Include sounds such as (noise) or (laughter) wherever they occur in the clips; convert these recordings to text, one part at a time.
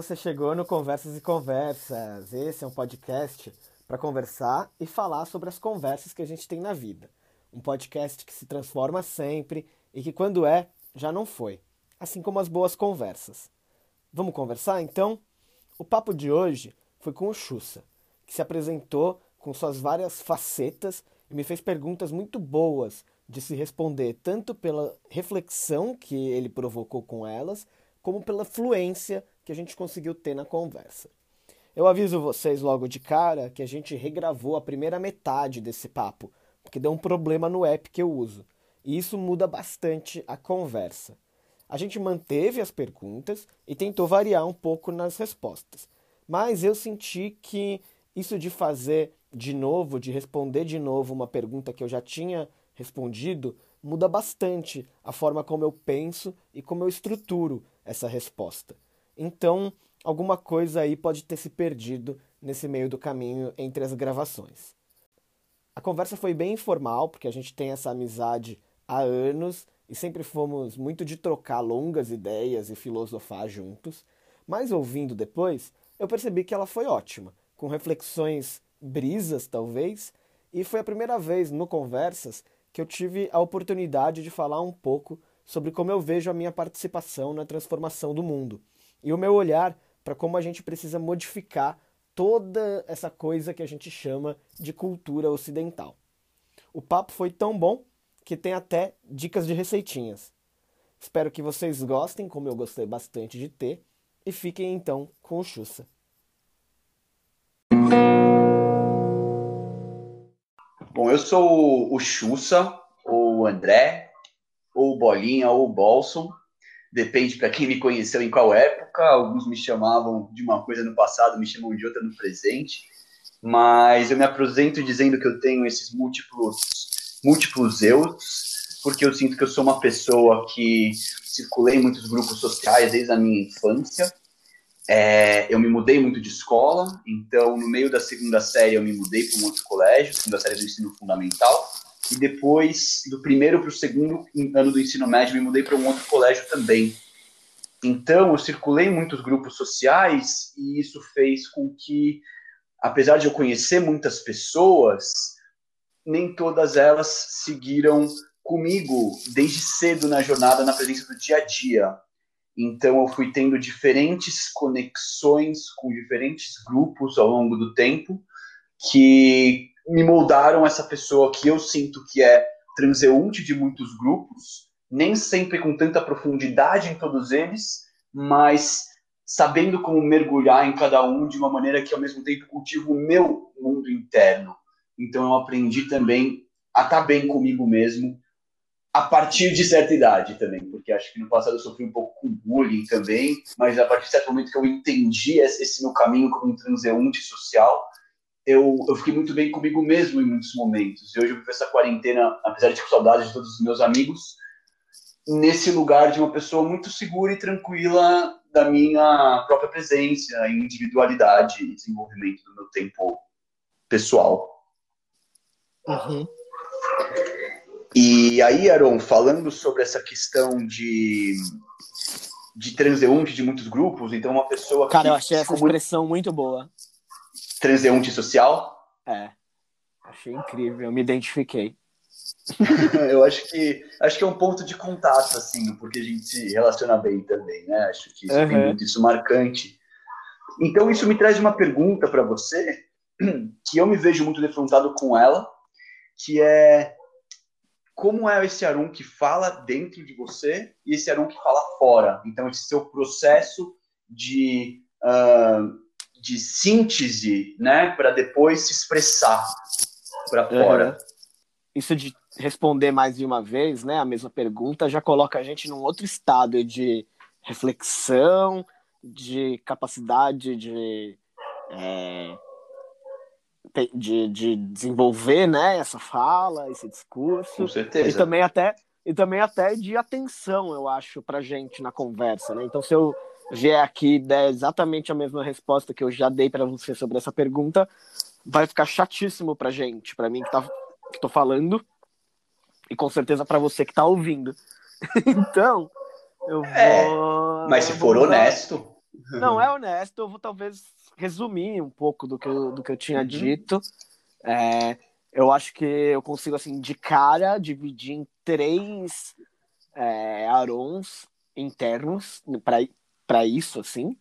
você chegou no Conversas e Conversas. Esse é um podcast para conversar e falar sobre as conversas que a gente tem na vida. Um podcast que se transforma sempre e que, quando é, já não foi. Assim como as boas conversas. Vamos conversar então? O papo de hoje foi com o Xussa, que se apresentou com suas várias facetas e me fez perguntas muito boas de se responder, tanto pela reflexão que ele provocou com elas, como pela fluência que a gente conseguiu ter na conversa. Eu aviso vocês logo de cara que a gente regravou a primeira metade desse papo, porque deu um problema no app que eu uso, e isso muda bastante a conversa. A gente manteve as perguntas e tentou variar um pouco nas respostas, mas eu senti que isso de fazer de novo, de responder de novo uma pergunta que eu já tinha respondido, muda bastante a forma como eu penso e como eu estruturo essa resposta. Então, alguma coisa aí pode ter se perdido nesse meio do caminho entre as gravações. A conversa foi bem informal, porque a gente tem essa amizade há anos e sempre fomos muito de trocar longas ideias e filosofar juntos, mas ouvindo depois, eu percebi que ela foi ótima, com reflexões brisas talvez, e foi a primeira vez no Conversas que eu tive a oportunidade de falar um pouco sobre como eu vejo a minha participação na transformação do mundo e o meu olhar para como a gente precisa modificar toda essa coisa que a gente chama de cultura ocidental. O papo foi tão bom que tem até dicas de receitinhas. Espero que vocês gostem, como eu gostei bastante de ter, e fiquem então com o Xussa. Bom, eu sou o Xussa, ou André, ou Bolinha, ou Bolson. Depende para quem me conheceu em qual época. Alguns me chamavam de uma coisa no passado, me chamam de outra no presente. Mas eu me apresento dizendo que eu tenho esses múltiplos, múltiplos eus, porque eu sinto que eu sou uma pessoa que circulei em muitos grupos sociais desde a minha infância. É, eu me mudei muito de escola, então no meio da segunda série eu me mudei para um outro colégio, segunda série do ensino fundamental e depois, do primeiro para o segundo ano do ensino médio, me mudei para um outro colégio também. Então, eu circulei muitos grupos sociais e isso fez com que, apesar de eu conhecer muitas pessoas, nem todas elas seguiram comigo desde cedo na jornada, na presença do dia a dia. Então, eu fui tendo diferentes conexões com diferentes grupos ao longo do tempo, que me moldaram essa pessoa que eu sinto que é transeunte de muitos grupos, nem sempre com tanta profundidade em todos eles, mas sabendo como mergulhar em cada um de uma maneira que ao mesmo tempo cultiva o meu mundo interno. Então eu aprendi também a estar bem comigo mesmo a partir de certa idade também, porque acho que no passado eu sofri um pouco com bullying também, mas a partir de certo momento que eu entendi esse meu caminho como um transeunte social, eu, eu fiquei muito bem comigo mesmo em muitos momentos. E hoje eu vivo essa quarentena, apesar de ter saudade de todos os meus amigos, nesse lugar de uma pessoa muito segura e tranquila da minha própria presença, individualidade e desenvolvimento do meu tempo pessoal. Uhum. E aí, Aaron, falando sobre essa questão de, de transeunte de muitos grupos, então uma pessoa Cara, que, eu achei essa expressão muito boa transeunte social? É. Achei incrível, eu me identifiquei. (laughs) eu acho que acho que é um ponto de contato, assim, porque a gente se relaciona bem também, né? Acho que isso uhum. tem muito isso marcante. Então, isso me traz uma pergunta para você, (clears throat) que eu me vejo muito defrontado com ela, que é como é esse Arum que fala dentro de você e esse Arum que fala fora. Então, esse seu processo de uh, de síntese, né, para depois se expressar para fora. Uhum. Isso de responder mais de uma vez, né, a mesma pergunta, já coloca a gente num outro estado de reflexão, de capacidade de, é, de, de desenvolver, né, essa fala, esse discurso. Com certeza. E também até e também até de atenção, eu acho, para gente na conversa, né? Então, se eu vier aqui e der exatamente a mesma resposta que eu já dei para você sobre essa pergunta, vai ficar chatíssimo pra gente, para mim que, tá, que tô falando, e com certeza para você que tá ouvindo. (laughs) então, eu é, vou. É, mas se for honesto. Não, é (laughs) honesto. Eu vou talvez resumir um pouco do que eu, do que eu tinha uhum. dito. É, eu acho que eu consigo, assim, de cara, dividir em três é, arons internos para isso, assim.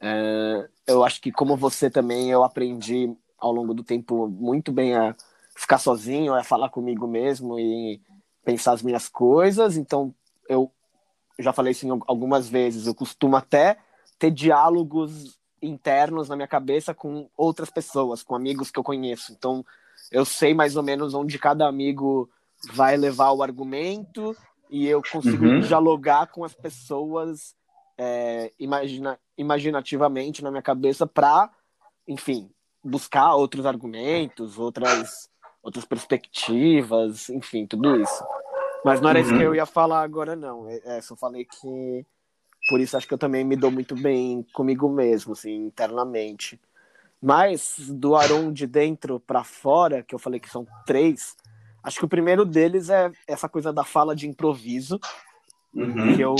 É, eu acho que, como você também, eu aprendi ao longo do tempo muito bem a ficar sozinho, a falar comigo mesmo e pensar as minhas coisas. Então, eu já falei isso algumas vezes, eu costumo até ter diálogos internos na minha cabeça com outras pessoas, com amigos que eu conheço. Então, eu sei mais ou menos onde cada amigo vai levar o argumento e eu consigo uhum. dialogar com as pessoas é, imagina, imaginativamente na minha cabeça para, enfim, buscar outros argumentos, outras, outras perspectivas, enfim, tudo isso. Mas não era uhum. isso que eu ia falar agora, não. É, é, só falei que. Por isso acho que eu também me dou muito bem comigo mesmo, assim, internamente. Mas do Aron de dentro para fora, que eu falei que são três, acho que o primeiro deles é essa coisa da fala de improviso, uhum. que eu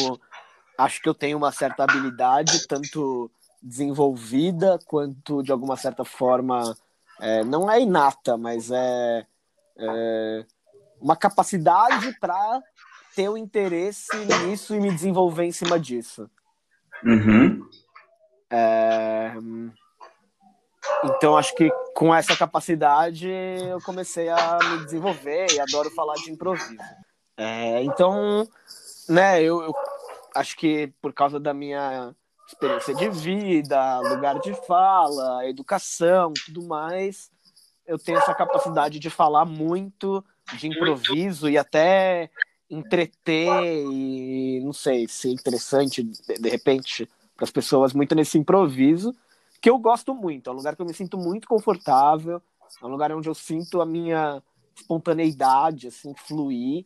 acho que eu tenho uma certa habilidade, tanto desenvolvida quanto de alguma certa forma, é, não é inata, mas é, é uma capacidade para ter o um interesse nisso e me desenvolver em cima disso. Uhum. É... Então, acho que com essa capacidade eu comecei a me desenvolver e adoro falar de improviso. É, então, né, eu, eu, acho que por causa da minha experiência de vida, lugar de fala, educação, tudo mais, eu tenho essa capacidade de falar muito de improviso e até entreter e não sei, ser interessante de, repente para as pessoas muito nesse improviso que eu gosto muito, é um lugar que eu me sinto muito confortável, é um lugar onde eu sinto a minha espontaneidade assim fluir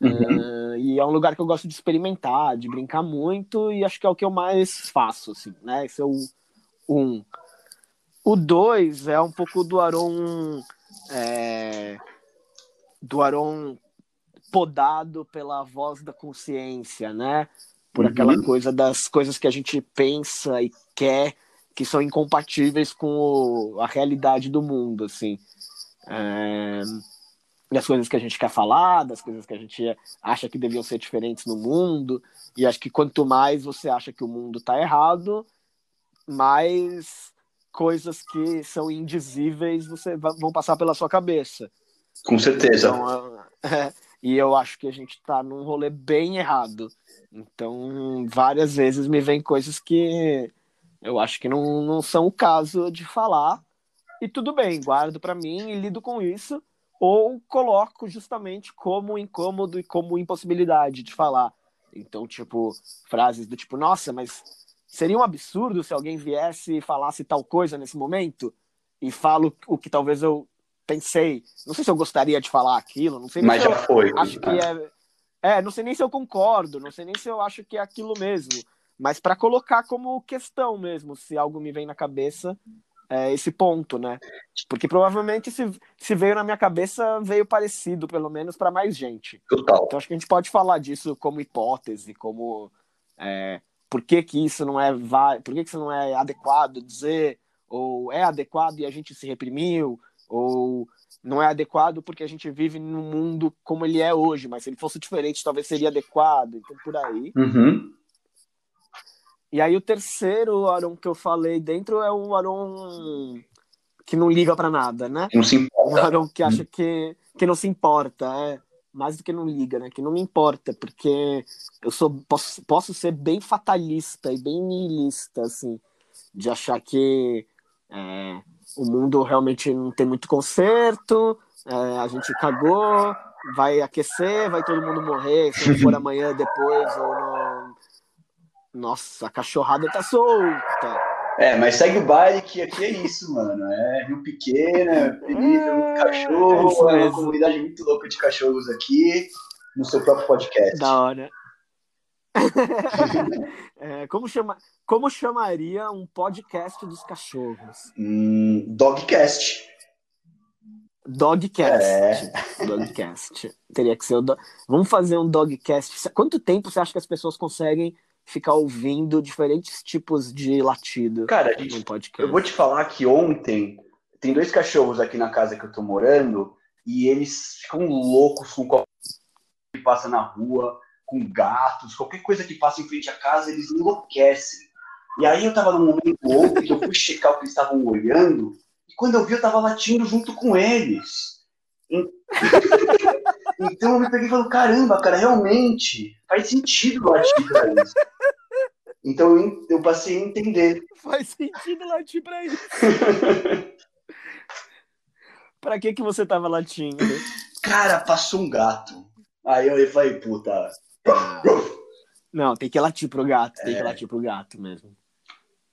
uhum. uh, e é um lugar que eu gosto de experimentar, de brincar muito e acho que é o que eu mais faço assim, né? Esse é o um. O dois é um pouco do Aron é, do Aron podado pela voz da consciência, né? Por uhum. aquela coisa das coisas que a gente pensa e quer que são incompatíveis com o, a realidade do mundo, assim. É, das coisas que a gente quer falar, das coisas que a gente acha que deviam ser diferentes no mundo. E acho que quanto mais você acha que o mundo está errado, mais coisas que são indizíveis você vão passar pela sua cabeça. Com certeza. Então, é, (laughs) e eu acho que a gente está num rolê bem errado. Então, várias vezes me vem coisas que eu acho que não, não são o caso de falar. E tudo bem, guardo para mim e lido com isso. Ou coloco justamente como incômodo e como impossibilidade de falar. Então, tipo, frases do tipo, nossa, mas seria um absurdo se alguém viesse e falasse tal coisa nesse momento? E falo o que talvez eu pensei, não sei se eu gostaria de falar aquilo, não sei Mas já foi. Acho que é, é, não sei nem se eu concordo, não sei nem se eu acho que é aquilo mesmo, mas para colocar como questão mesmo, se algo me vem na cabeça, é esse ponto, né? Porque provavelmente se, se veio na minha cabeça, veio parecido, pelo menos para mais gente. Total. Então acho que a gente pode falar disso como hipótese, como é, por que, que isso não é por que, que isso não é adequado dizer, ou é adequado e a gente se reprimiu, ou não é adequado porque a gente vive num mundo como ele é hoje, mas se ele fosse diferente, talvez seria adequado, então por aí. Uhum. E aí o terceiro Aron que eu falei dentro é um Aron que não liga para nada, né? Não se importa. Um Aron que acha que, que não se importa, é mais do que não liga, né? Que não me importa, porque eu sou posso, posso ser bem fatalista e bem nihilista, assim, de achar que é, o mundo realmente não tem muito conserto, é, a gente cagou, vai aquecer, vai todo mundo morrer, se não for (laughs) amanhã, depois, ou não. Nossa, a cachorrada tá solta. É, mas segue o baile que aqui é isso, mano. É Rio Pequeno, é Península, é muito cachorro, é, é uma comunidade muito louca de cachorros aqui, no seu próprio podcast. Da hora. (laughs) é, como, chama, como chamaria um podcast dos cachorros? Hum, dogcast. Dogcast. É. Dogcast. Teria que ser o do... Vamos fazer um dogcast. Quanto tempo você acha que as pessoas conseguem ficar ouvindo diferentes tipos de latido Cara, gente, eu vou te falar que ontem tem dois cachorros aqui na casa que eu tô morando e eles ficam loucos com qualquer que passa na rua, com gatos, qualquer coisa que passa em frente à casa, eles enlouquecem. E aí eu tava num momento outro que eu fui checar o que eles estavam olhando e quando eu vi eu tava latindo junto com eles. (laughs) Então eu me peguei e falei, caramba, cara, realmente faz sentido latir pra isso. Então eu, eu passei a entender. (laughs) Faz sentido latir pra isso. (laughs) pra que que você tava latindo? Cara, passou um gato. Aí eu falei, puta. Não, tem que latir pro gato, tem que É. latir pro gato mesmo.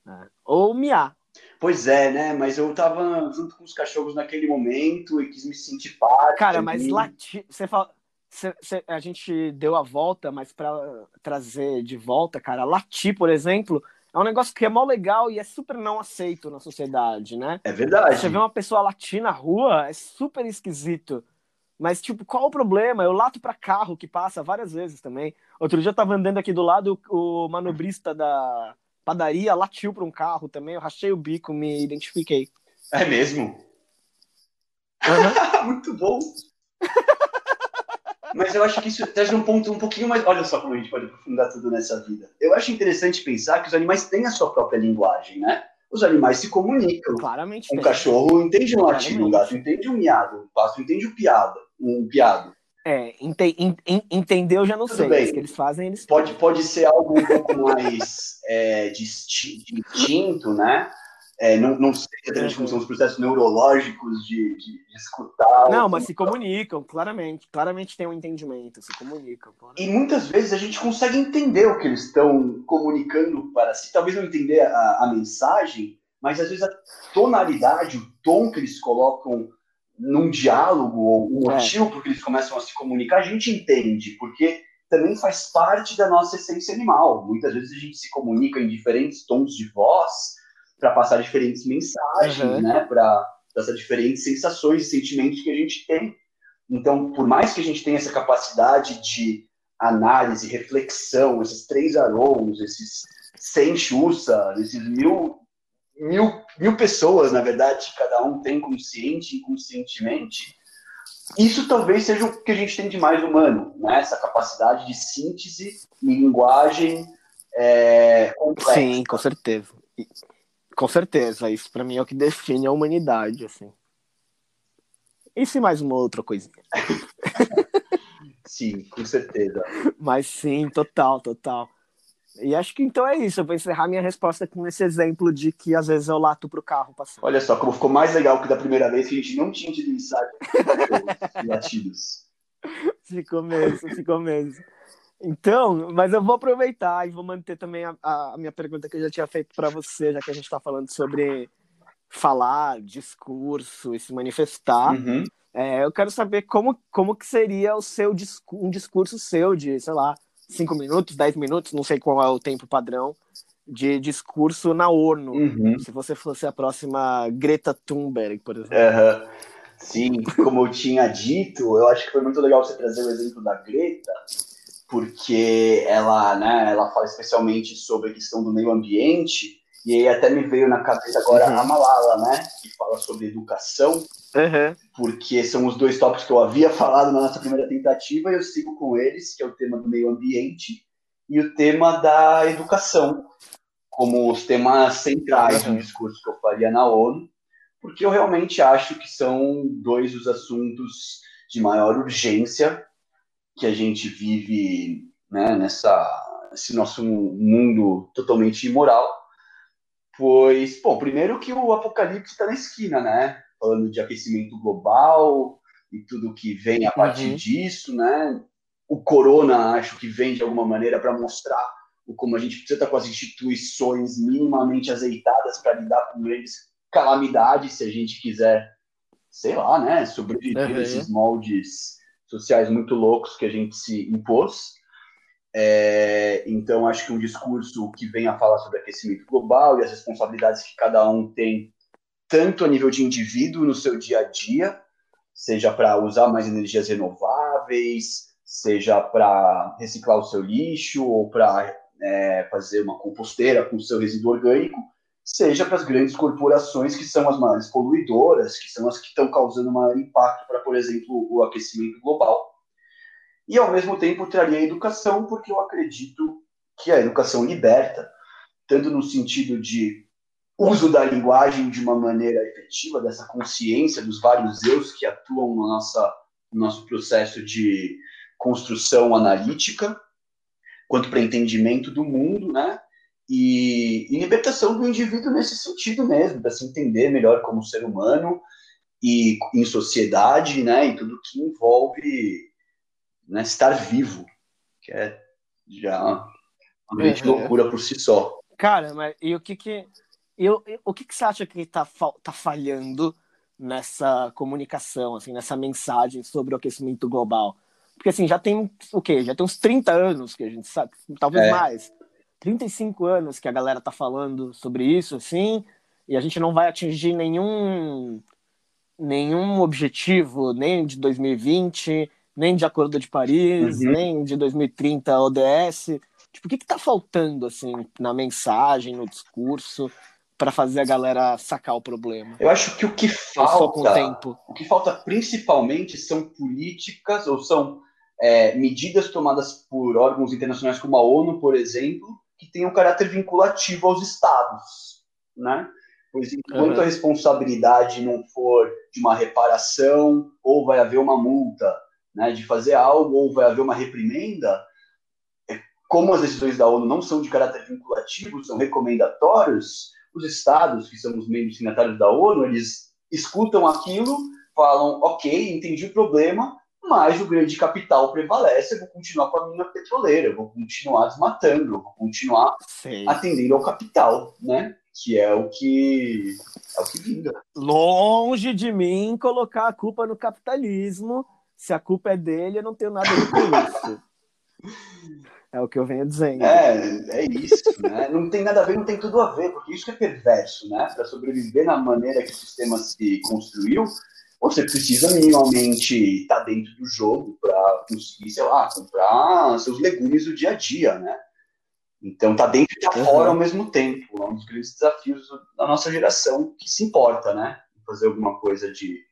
É. Ou miar. Pois é, né? Mas eu tava junto com os cachorros naquele momento e quis me sentir parte. Cara, mas latir. Você fala. Cê- cê- a gente deu a volta, mas pra trazer de volta, cara, latir, por exemplo, é um negócio que é mó legal e é super não aceito na sociedade, né? É verdade. Você vê uma pessoa latir na rua, é super esquisito. Mas, tipo, qual o problema? Eu lato pra carro que passa várias vezes também. Outro dia eu tava andando aqui do lado, o manobrista da padaria latiu pra um carro também. Eu rachei o bico, me identifiquei. É mesmo? (laughs) Muito bom. (laughs) Mas eu acho que isso traz um ponto um pouquinho mais. Olha só como a gente pode aprofundar tudo nessa vida. Eu acho interessante pensar que os animais têm a sua própria linguagem, né? Os animais se comunicam. Claramente Um cachorro entende um latido, um gato entende um miado, um pássaro entende um piado, um piado. É, ente, en- en- entender eu já não Tudo sei. bem. Que eles fazem, eles Pode, pode ser algo um pouco mais é, disti- distinto, né? É, não, não sei exatamente como Uhum. são os processos neurológicos de, de, de escutar. Não, mas se comunicam, claramente. Claramente tem um entendimento, se comunicam. E muitas vezes a gente consegue entender o que eles estão comunicando para si. Talvez não entender a, a mensagem, mas às vezes a tonalidade, o tom que eles colocam num diálogo, ou o É. motivo por que eles começam a se comunicar, a gente entende, porque também faz parte da nossa essência animal. Muitas vezes a gente se comunica em diferentes tons de voz para passar diferentes mensagens, Uhum. né? Para passar diferentes sensações e sentimentos que a gente tem. Então, por mais que a gente tenha essa capacidade de análise, reflexão, esses três arons, esses 100 chussa, esses mil, mil, mil pessoas, na verdade, que cada um tem consciente e inconscientemente, isso talvez seja o que a gente tem de mais humano, né? essa capacidade de síntese e linguagem é, complexa. Sim, com certeza. Com certeza, isso pra mim é o que define a humanidade, assim. E se mais uma outra coisinha? (laughs) Sim, com certeza. Mas sim, total, total. E acho que então é isso. Eu vou encerrar minha resposta com esse exemplo de que às vezes eu lato pro carro passando. Olha só como ficou mais legal que da primeira vez que a gente não tinha tido ensaio (laughs) latidos. Ficou mesmo, ficou mesmo. Então, mas eu vou aproveitar e vou manter também a, a minha pergunta que eu já tinha feito para você, já que a gente está falando sobre falar, discurso e se manifestar. Uhum. É, eu quero saber como, como que seria o seu um discurso seu de, sei lá, cinco minutos, dez minutos, não sei qual é o tempo padrão, de discurso na ONU. Uhum. Se você fosse a próxima Greta Thunberg, por exemplo. Aham. Sim, como eu tinha dito, eu acho que foi muito legal você trazer o exemplo da Greta, porque ela, né, ela fala especialmente sobre a questão do meio ambiente, e aí até me veio na cabeça agora Uhum. a Malala, né, que fala sobre educação, Uhum. porque são os dois tópicos que eu havia (laughs) falado na nossa primeira tentativa, e eu sigo com eles, que é o tema do meio ambiente e o tema da educação, como os temas centrais Uhum. do discurso que eu faria na ONU, porque eu realmente acho que são dois os assuntos de maior urgência que a gente vive né, nessa esse nosso mundo totalmente imoral, pois, bom, primeiro que o apocalipse está na esquina, né? Falando de aquecimento global e tudo que vem a partir Uhum. disso, né? O corona, acho que vem de alguma maneira para mostrar o como a gente precisa estar com as instituições minimamente azeitadas para lidar com grandes calamidades, se a gente quiser, sei lá, né, sobreviver Uhum. a esses moldes sociais muito loucos que a gente se impôs. É, então, acho que um discurso que venha a falar sobre aquecimento global e as responsabilidades que cada um tem, tanto a nível de indivíduo no seu dia a dia, seja para usar mais energias renováveis, seja para reciclar o seu lixo ou para é, fazer uma composteira com seu resíduo orgânico, seja para as grandes corporações que são as mais poluidoras, que são as que estão causando maior impacto para, por exemplo, o aquecimento global. E, ao mesmo tempo, traria a educação, porque eu acredito que a educação liberta, tanto no sentido de uso da linguagem de uma maneira efetiva, dessa consciência dos vários eus que atuam no, nossa, no nosso processo de construção analítica, quanto para entendimento do mundo, né? E, e, libertação do indivíduo nesse sentido mesmo, para se entender melhor como ser humano e em sociedade, né? E tudo que envolve né, estar vivo, que é já uma grande uhum. loucura por si só. Cara, mas e o que que eu, o que, que você acha que está tá falhando nessa comunicação, assim, nessa mensagem sobre o aquecimento global? Porque assim, já tem o quê? Já tem uns 30 anos que a gente sabe, talvez é. mais. 35 anos que a galera tá falando sobre isso, assim, e a gente não vai atingir nenhum nenhum objetivo, nem de 2020, nem de Acordo de Paris, uhum. nem de 2030 ODS. Tipo, o que que tá faltando, assim, na mensagem, no discurso, para fazer a galera sacar o problema? Eu acho que o que falta, o que falta principalmente são políticas ou são é, medidas tomadas por órgãos internacionais como a ONU, por exemplo, que tenham caráter vinculativo aos estados, né? Pois enquanto uhum. a responsabilidade não for de uma reparação, ou vai haver uma multa, né, de fazer algo, ou vai haver uma reprimenda, é, como as decisões da ONU não são de caráter vinculativo, são recomendatórios, os estados, que são os membros signatários da ONU, eles escutam aquilo, falam, ok, entendi o problema, mas o grande capital prevalece, eu vou continuar com a mina petroleira, eu vou continuar desmatando, eu vou continuar Sim. atendendo ao capital, né? Que é o que é o que vinga. Longe de mim colocar a culpa no capitalismo. Se a culpa é dele, eu não tenho nada a ver com isso. (laughs) É o que eu venho dizendo. É, é isso, né? Não tem nada a ver, não tem tudo a ver, porque isso é perverso, né? Para sobreviver na maneira que o sistema se construiu, você precisa minimamente estar dentro do jogo para conseguir, sei lá, comprar seus legumes do dia a dia, né? Então, tá dentro e tá uhum. fora ao mesmo tempo. É um dos grandes desafios da nossa geração que se importa, né? Fazer alguma coisa de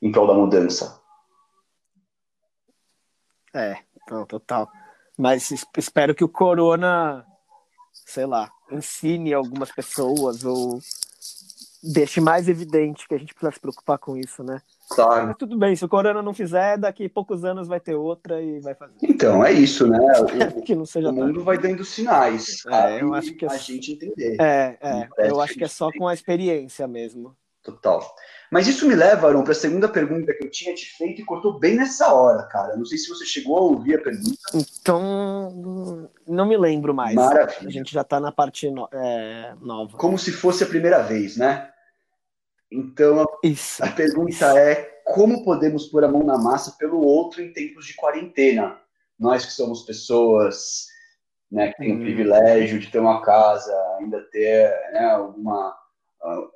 em prol da mudança. É, não, total. Mas espero que o corona, sei lá, ensine algumas pessoas ou deixe mais evidente que a gente precisa se preocupar com isso, né? Claro. Mas tudo bem, se o Corona não fizer, daqui a poucos anos vai ter outra e vai fazer. Então, é isso, né? (laughs) O, que não seja o mundo vai dando sinais. É, eu acho que a gente entender. É, é. Eu acho que é só com a experiência mesmo. Total. Mas isso me leva, Aron, para a segunda pergunta que eu tinha te feito e cortou bem nessa hora, cara. Não sei se você chegou a ouvir a pergunta. Então, não me lembro mais. Maravilha. A gente já está na parte no, é, nova. Como se fosse a primeira vez, né? Então, a, isso, a pergunta isso. é como podemos pôr a mão na massa pelo outro em tempos de quarentena? Nós que somos pessoas né, que têm hum. o privilégio de ter uma casa, ainda ter né, alguma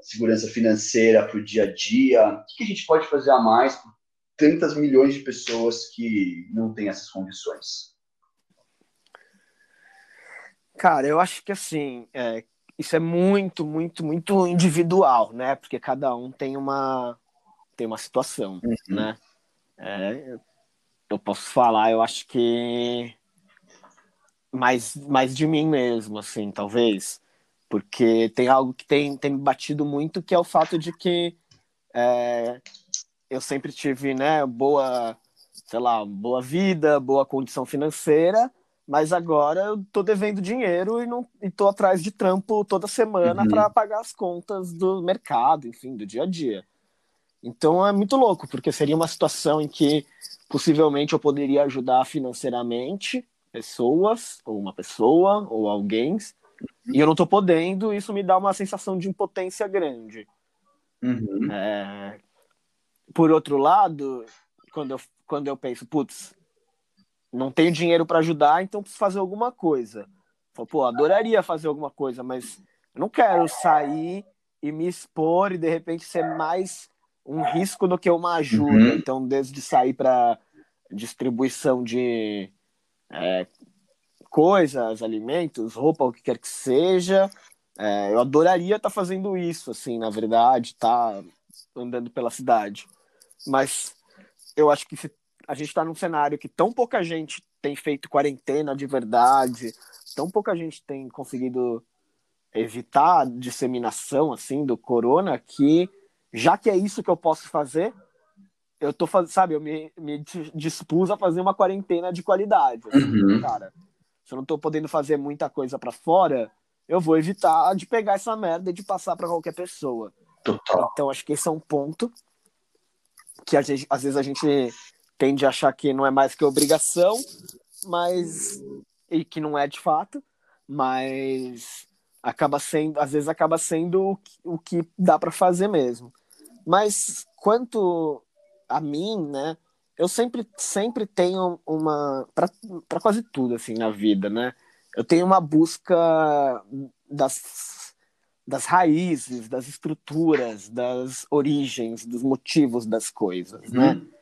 segurança financeira para o dia a dia? O que a gente pode fazer a mais por tantas milhões de pessoas que não têm essas condições? Cara, eu acho que assim, é, isso é muito, muito, muito individual, né? Porque cada um tem uma tem uma situação, uhum. né? É, eu posso falar, eu acho que mais, mais de mim mesmo, assim, talvez porque tem algo que tem, tem me batido muito, que é o fato de que é, eu sempre tive, né, boa, sei lá, boa vida, boa condição financeira, mas agora eu tô devendo dinheiro e não e tô atrás de trampo toda semana uhum. para pagar as contas do mercado, enfim, do dia a dia. Então é muito louco, porque seria uma situação em que possivelmente eu poderia ajudar financeiramente pessoas, ou uma pessoa, ou alguém, e eu não tô podendo, isso me dá uma sensação de impotência grande. Uhum. É... Por outro lado, quando eu, quando eu penso, putz, não tenho dinheiro para ajudar, então preciso fazer alguma coisa. Falo, Pô, adoraria fazer alguma coisa, mas eu não quero sair e me expor e de repente ser mais um risco do que uma ajuda. Uhum. Então, desde sair para distribuição de é, coisas, alimentos, roupa, o que quer que seja. É, eu adoraria estar tá fazendo isso, assim, na verdade, estar tá andando pela cidade. Mas eu acho que se a gente está num cenário que tão pouca gente tem feito quarentena de verdade, tão pouca gente tem conseguido evitar a disseminação assim do corona que já que é isso que eu posso fazer, eu tô fazendo, sabe, eu me, me dispus a fazer uma quarentena de qualidade. Assim, uhum. Cara, se eu não tô podendo fazer muita coisa para fora, eu vou evitar de pegar essa merda e de passar para qualquer pessoa. Total. Então acho que esse é um ponto que gente, às vezes a gente tende a achar que não é mais que obrigação, mas e que não é de fato, mas acaba sendo, às vezes acaba sendo o que, o que dá para fazer mesmo. Mas quanto a mim, né, eu sempre sempre tenho uma para quase tudo assim na vida, né? Eu tenho uma busca das das raízes, das estruturas, das origens, dos motivos das coisas, né? uhum.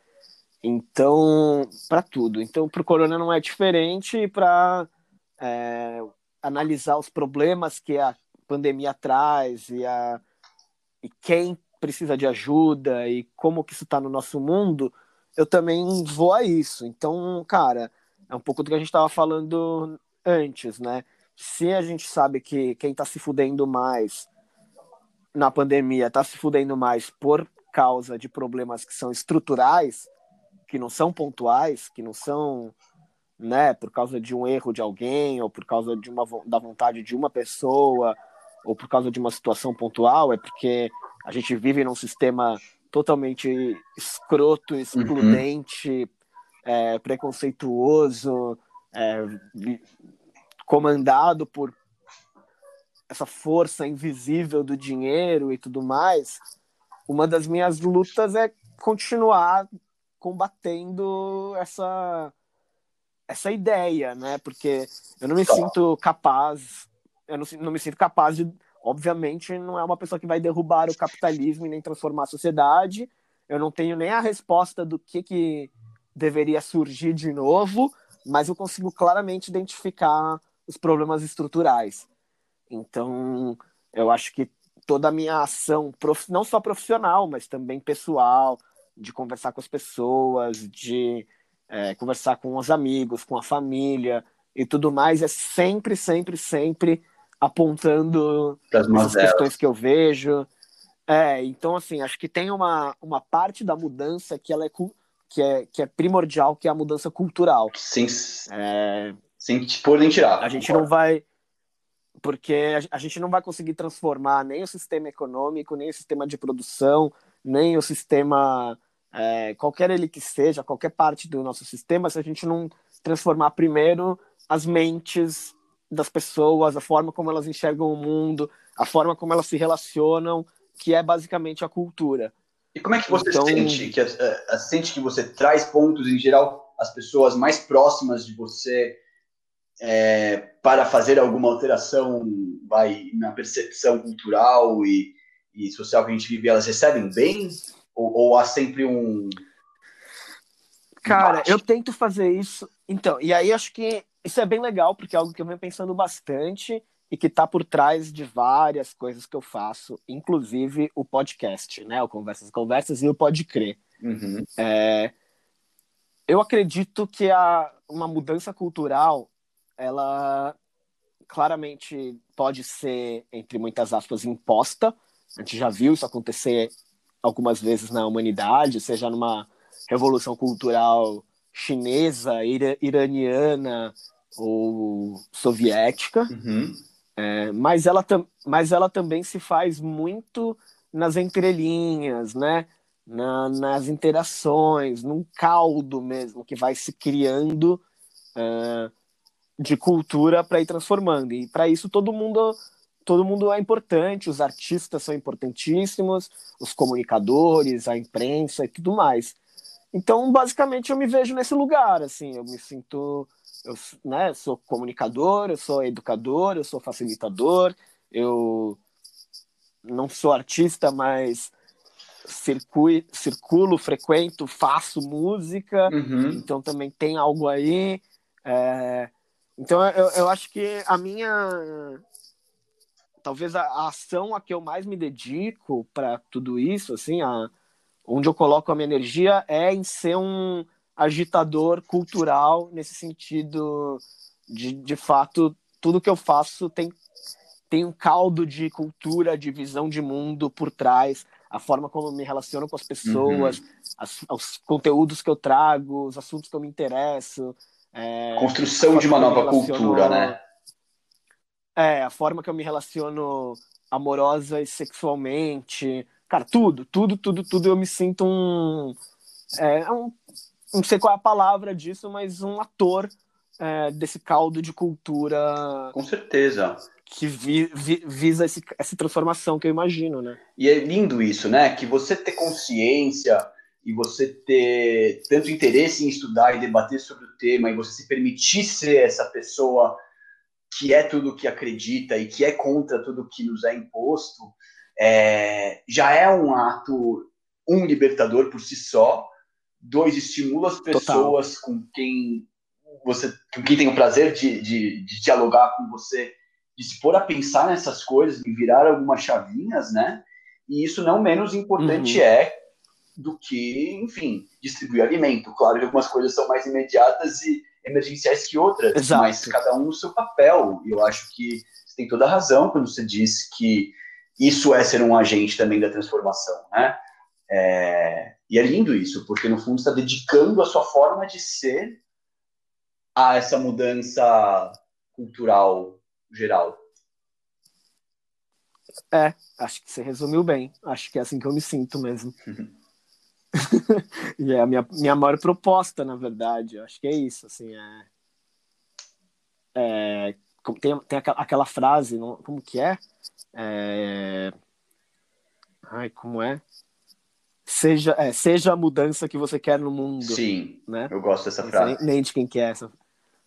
Então, para tudo. Então, para o corona não é diferente para é, analisar os problemas que a pandemia traz e, a, e quem precisa de ajuda e como que isso está no nosso mundo, eu também vou a isso. Então, cara, é um pouco do que a gente estava falando antes, né? Se a gente sabe que quem está se fudendo mais na pandemia está se fudendo mais por causa de problemas que são estruturais, que não são pontuais, que não são, né, por causa de um erro de alguém ou por causa de uma da vontade de uma pessoa ou por causa de uma situação pontual, é porque a gente vive num sistema totalmente escroto, excludente, uhum. é, preconceituoso, é, comandado por essa força invisível do dinheiro e tudo mais. Uma das minhas lutas é continuar combatendo essa essa ideia, né? Porque eu não me sinto capaz, eu não, não me sinto capaz de, obviamente, não é uma pessoa que vai derrubar o capitalismo e nem transformar a sociedade. Eu não tenho nem a resposta do que que deveria surgir de novo, mas eu consigo claramente identificar os problemas estruturais. Então, eu acho que toda a minha ação, não só profissional, mas também pessoal, de conversar com as pessoas, de é, conversar com os amigos, com a família e tudo mais, é sempre, sempre, sempre apontando as questões que eu vejo. É, então, assim, acho que tem uma, uma parte da mudança que ela é, que é, que é primordial, que é a mudança cultural. Sem, é, sem pôr nem tirar. A gente não vai porque a gente não vai conseguir transformar nem o sistema econômico, nem o sistema de produção, nem o sistema, é, qualquer ele que seja, qualquer parte do nosso sistema, se a gente não transformar primeiro as mentes das pessoas, a forma como elas enxergam o mundo, a forma como elas se relacionam, que é basicamente a cultura. E como é que você então... sente que uh, sente que você traz pontos em geral as pessoas mais próximas de você é, para fazer alguma alteração vai na percepção cultural e, e social que a gente vive, elas recebem bem? Ou, ou há sempre um. Cara, eu tento fazer isso. Então, e aí acho que isso é bem legal, porque é algo que eu venho pensando bastante e que está por trás de várias coisas que eu faço, inclusive o podcast, né? O Conversas Conversas e o Pode Crer. Uhum. É, eu acredito que a, uma mudança cultural ela claramente pode ser, entre muitas aspas, imposta. A gente já viu isso acontecer algumas vezes na humanidade, seja numa revolução cultural chinesa, ira iraniana ou soviética. Uhum. É, mas, ela mas ela também se faz muito nas entrelinhas, né? Na, nas interações, num caldo mesmo que vai se criando uh, de cultura para ir transformando. E para isso todo mundo todo mundo é importante, os artistas são importantíssimos, os comunicadores, a imprensa e tudo mais. Então, basicamente, eu me vejo nesse lugar, assim, eu me sinto, eu né, sou comunicador, eu sou educador, eu sou facilitador, eu não sou artista, mas circulo, circulo frequento, faço música, uhum. então também tem algo aí. É, Então eu, eu acho que a minha. Talvez a, a ação a que eu mais me dedico para tudo isso, assim, a, onde eu coloco a minha energia é em ser um agitador cultural nesse sentido de, de fato, tudo que eu faço tem, tem um caldo de cultura, de visão de mundo por trás, a forma como eu me relaciono com as pessoas, uhum. as, os conteúdos que eu trago, os assuntos que eu me interesso. É, Construção de uma nova cultura, né? É, a forma que eu me relaciono amorosa e sexualmente. Cara, tudo, tudo, tudo, tudo eu me sinto um. É, um não sei qual é a palavra disso, mas um ator é, desse caldo de cultura. Com certeza. Que vi, vi, visa esse, essa transformação que eu imagino, né? E é lindo isso, né? Que você ter consciência e você ter tanto interesse em estudar e debater sobre o tema e você se permitir ser essa pessoa que é tudo que acredita e que é contra tudo que nos é imposto, é, já é um ato, um libertador por si só, dois, estimula as pessoas Total. com quem você com quem tem o prazer de, de, de, dialogar com você, de se pôr a pensar nessas coisas, de virar algumas chavinhas, né? E isso não menos importante uhum. é do que, enfim, distribuir alimento. Claro que algumas coisas são mais imediatas e emergenciais que outras, Exato. mas cada um no seu papel. E eu acho que você tem toda a razão quando você diz que isso é ser um agente também da transformação, né? É... E é lindo isso, porque no fundo está dedicando a sua forma de ser a essa mudança cultural geral. É, acho que você resumiu bem. Acho que é assim que eu me sinto mesmo. (laughs) e é a minha, minha maior proposta, na verdade. Acho que é isso, assim, é... é tem, tem aquela, frase, como que é? é... Ai, como é? Seja, é, seja a mudança que você quer no mundo. Sim, né? eu gosto dessa frase. Nem, nem de quem que é essa.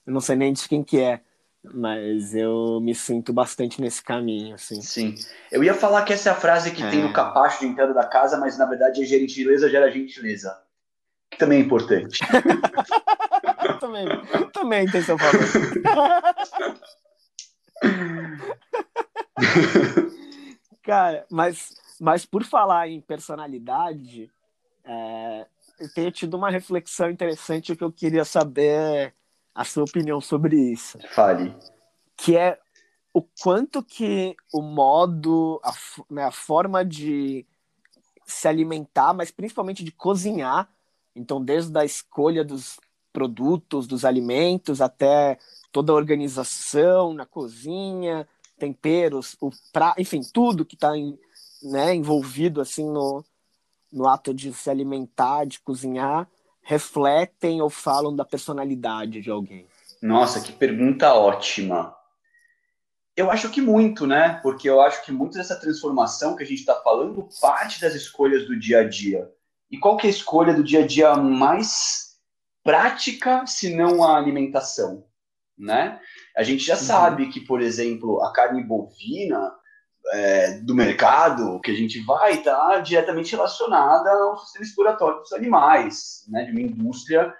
Eu não sei nem de quem que é, mas eu me sinto bastante nesse caminho, assim. Sim. Eu ia falar que essa é a frase que é... tem no capacho de entrada da casa, mas na verdade é gentileza gera gentileza. Que também é importante. (laughs) também, também tem seu valor. (laughs) Cara, mas, mas por falar em personalidade, é, eu tenho tido uma reflexão interessante que eu queria saber a sua opinião sobre isso. Fale. Que é o quanto que o modo, a, né, a forma de se alimentar, mas principalmente de cozinhar, então desde a escolha dos produtos, dos alimentos, até toda a organização na cozinha, temperos, o pra... enfim, tudo que está né, envolvido assim no, no ato de se alimentar, de cozinhar, refletem ou falam da personalidade de alguém? Nossa, que pergunta ótima. Eu acho que muito, né? Porque eu acho que muito dessa transformação que a gente está falando parte das escolhas do dia a dia. E qual que é a escolha do dia a dia mais prática, se não a alimentação, né? A gente já uhum. sabe que, por exemplo, a carne bovina é, do mercado que a gente vai está diretamente relacionada ao sistema exploratório dos animais, né, de uma indústria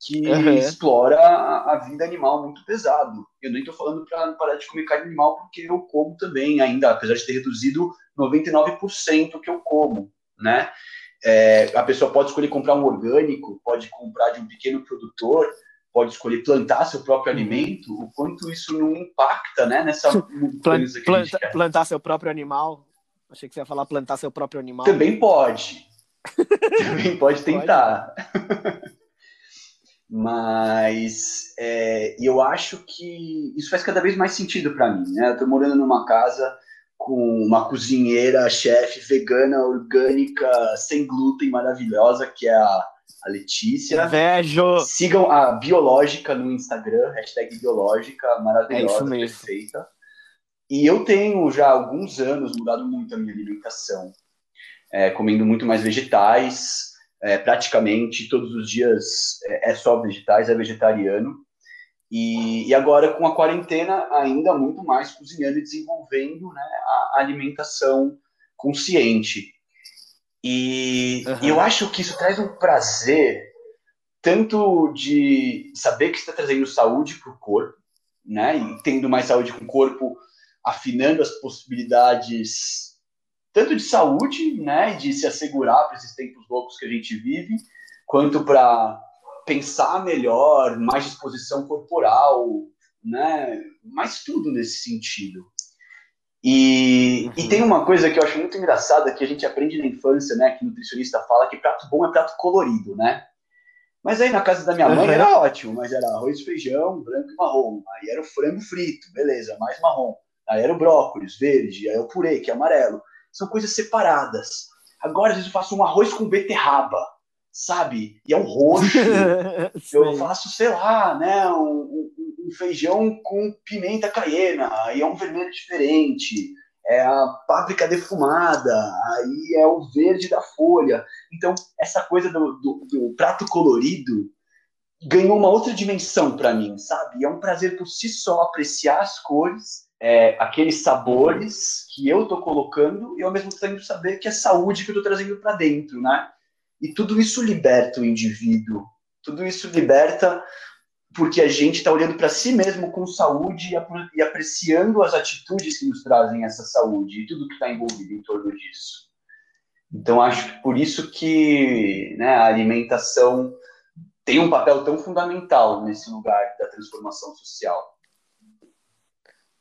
que uhum. explora a, a, vida animal muito pesado. Eu nem estou falando para parar de comer carne animal, porque eu como também, ainda, apesar de ter reduzido 99% que eu como, né? É, a pessoa pode escolher comprar um orgânico, pode comprar de um pequeno produtor, pode escolher plantar seu próprio uhum. alimento, o quanto isso não impacta, né, nessa mudança planta, Plantar seu próprio animal? Achei que você ia falar plantar seu próprio animal. Também pode. (laughs) Também pode tentar. Pode. (laughs) Mas é, eu acho que isso faz cada vez mais sentido para mim, né? Eu tô morando numa casa com uma cozinheira, chefe vegana, orgânica, sem glúten, maravilhosa, que é a a Letícia. Invejo! Sigam a Biológica no Instagram, hashtag Biológica, maravilhosa, é perfeita. E eu tenho já há alguns anos mudado muito a minha alimentação, é, comendo muito mais vegetais, é, praticamente todos os dias é, é só vegetais, é vegetariano. E, e, agora, com a quarentena, ainda muito mais cozinhando e desenvolvendo né, a alimentação consciente. E, uhum. e, eu acho que isso traz um prazer, tanto de saber que está trazendo saúde para o corpo, né? E tendo mais saúde com o corpo, afinando as possibilidades tanto de saúde, né, de se assegurar para esses tempos loucos que a gente vive, quanto para pensar melhor, mais disposição corporal, né, mais tudo nesse sentido. E, uhum. e, tem uma coisa que eu acho muito engraçada que a gente aprende na infância, né? Que nutricionista fala que prato bom é prato colorido, né? Mas aí na casa da minha mãe uhum. era ótimo, mas era arroz, feijão, branco e marrom. Aí era o frango frito, beleza, mais marrom. Aí era o brócolis, verde, aí é o purê, que é amarelo. São coisas separadas. Agora, às vezes, eu faço um arroz com beterraba, sabe? E é um roxo. (laughs) eu faço, sei lá, né? Um, um, feijão com pimenta caiena, aí é um vermelho diferente. É a páprica defumada, aí é o verde da folha. Então, essa coisa do, do, do prato colorido ganhou uma outra dimensão para mim, sabe? É um prazer por si só apreciar as cores, é, aqueles sabores que eu tô colocando e ao mesmo tempo saber que é saúde que eu tô trazendo para dentro, né? E tudo isso liberta o indivíduo, tudo isso liberta porque a gente está olhando para si mesmo com saúde e apreciando as atitudes que nos trazem essa saúde e tudo que está envolvido em torno disso. Então, acho que por isso que né, a alimentação tem um papel tão fundamental nesse lugar da transformação social.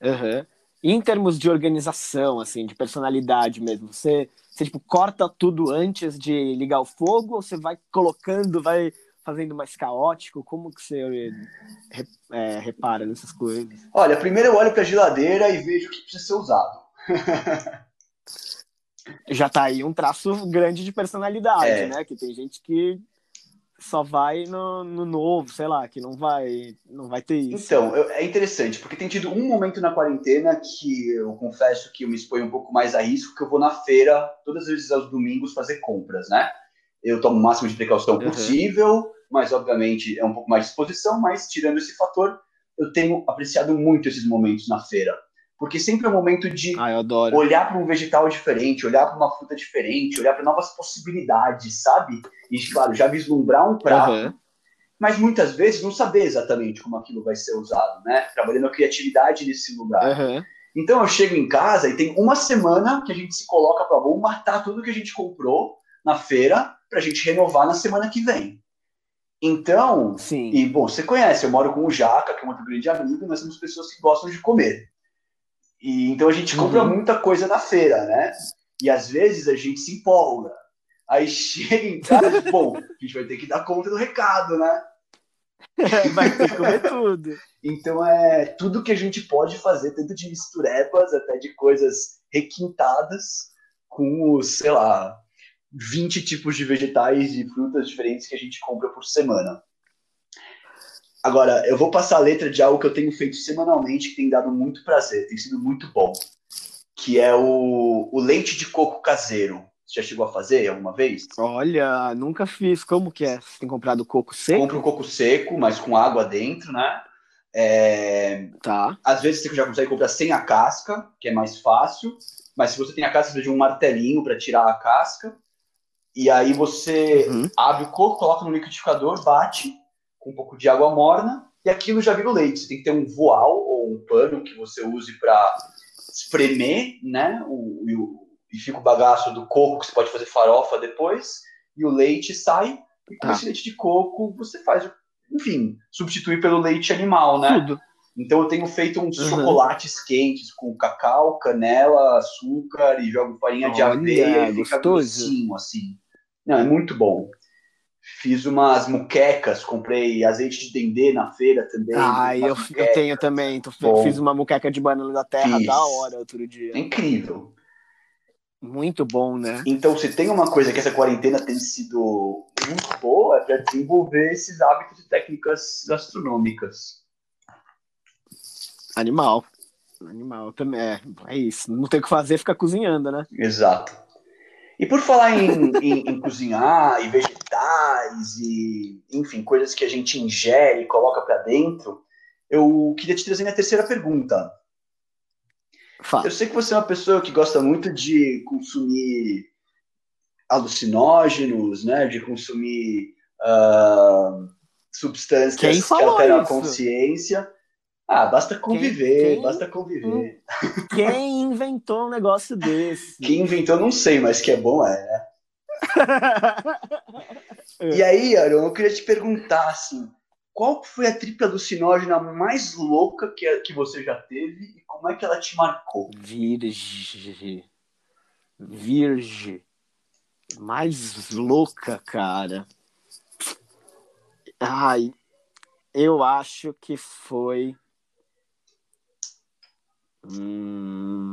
Uhum. em termos de organização, assim, de personalidade mesmo, você, você tipo, corta tudo antes de ligar o fogo ou você vai colocando, vai fazendo mais caótico? Como que você é, repara nessas coisas? Olha, primeiro eu olho para a geladeira e vejo o que precisa ser usado. (laughs) Já tá aí um traço grande de personalidade, é. né? Que tem gente que só vai no, no, novo, sei lá, que não vai, não vai ter isso. Então, eu, é interessante, porque tem tido um momento na quarentena que eu confesso que eu me exponho um pouco mais a risco, que eu vou na feira todas as vezes aos domingos fazer compras, né? Eu tomo o máximo de precaução uhum. possível, mas obviamente é um pouco mais de exposição, mas tirando esse fator, eu tenho apreciado muito esses momentos na feira porque sempre é um momento de ah, olhar para um vegetal diferente, olhar para uma fruta diferente, olhar para novas possibilidades, sabe? E, claro, já vislumbrar um prato, uhum. mas muitas vezes não saber exatamente como aquilo vai ser usado, né? Trabalhando a criatividade nesse lugar. Uhum. Então eu chego em casa e tem uma semana que a gente se coloca para bom matar tudo que a gente comprou na feira para a gente renovar na semana que vem. Então, Sim. e bom, você conhece, eu moro com o Jaca, que é um outro grande amigo, nós somos pessoas que gostam de comer. E, então a gente compra uhum. muita coisa na feira, né? E às vezes a gente se empolga. Aí (laughs) chega em casa, bom, a gente vai ter que dar conta do recado, né? (laughs) vai ter que comer tudo. Então é tudo que a gente pode fazer, tanto de misturebas até de coisas requintadas, com os, sei lá, 20 tipos de vegetais e frutas diferentes que a gente compra por semana. Agora, eu vou passar a letra de algo que eu tenho feito semanalmente, que tem dado muito prazer, tem sido muito bom, que é o, o leite de coco caseiro. Você já chegou a fazer alguma vez? Olha, nunca fiz. Como que é? Você tem comprado coco seco? Compro o coco seco, mas com água dentro, né? É... Tá. Às vezes você já consegue comprar sem a casca, que é mais fácil. Mas se você tem a casca, você precisa de um martelinho para tirar a casca. E aí você uhum. abre o coco, coloca no liquidificador, bate com um pouco de água morna e aquilo já vira o leite. Você tem que ter um voal ou um pano que você use para espremer, né? O, o, e fica o bagaço do coco que você pode fazer farofa depois e o leite sai e com ah. esse leite de coco você faz, enfim, substituir pelo leite animal, né? Tudo. Então eu tenho feito uns uhum. chocolates quentes com cacau, canela, açúcar e jogo farinha Olha, de aveia e fica docinho assim. Não, é muito bom. Fiz umas muquecas, comprei azeite de dendê na feira também. Ah, eu, eu, tenho também. Bom, fiz uma muqueca de banana da terra fiz. da hora outro dia. É incrível. Muito bom, né? Então, se tem uma coisa que essa quarentena tem sido muito boa, é para desenvolver esses hábitos e técnicas gastronômicas. Animal. Animal também. É, é isso. Não tem o que fazer, fica cozinhando, né? Exato. E por falar em, (laughs) em, em, cozinhar e vegetais e, enfim, coisas que a gente ingere e coloca para dentro, eu queria te trazer minha terceira pergunta. Fala. Eu sei que você é uma pessoa que gosta muito de consumir alucinógenos, né? De consumir uh, substâncias que alteram a consciência. Ah, basta conviver, quem, basta conviver. Quem inventou um negócio desse? Quem inventou, não sei, mas que é bom é, (laughs) e aí, Aaron, eu queria te perguntar, assim, qual foi a tripla alucinógena mais louca que, que você já teve e como é que ela te marcou? Virgem. Virgem. Mais louca, cara. Ai, eu acho que foi. Hum...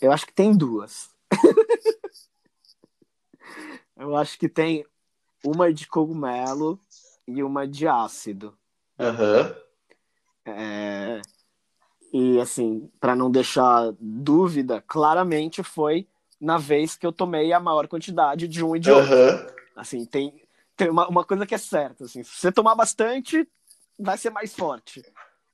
Eu acho que tem duas. (laughs) eu acho que tem uma de cogumelo e uma de ácido. Aham. Uhum. É... E assim, para não deixar dúvida, claramente foi na vez que eu tomei a maior quantidade de um e de outro. Uhum. Assim, tem, tem uma, uma coisa que é certa, assim, se você tomar bastante, vai ser mais forte.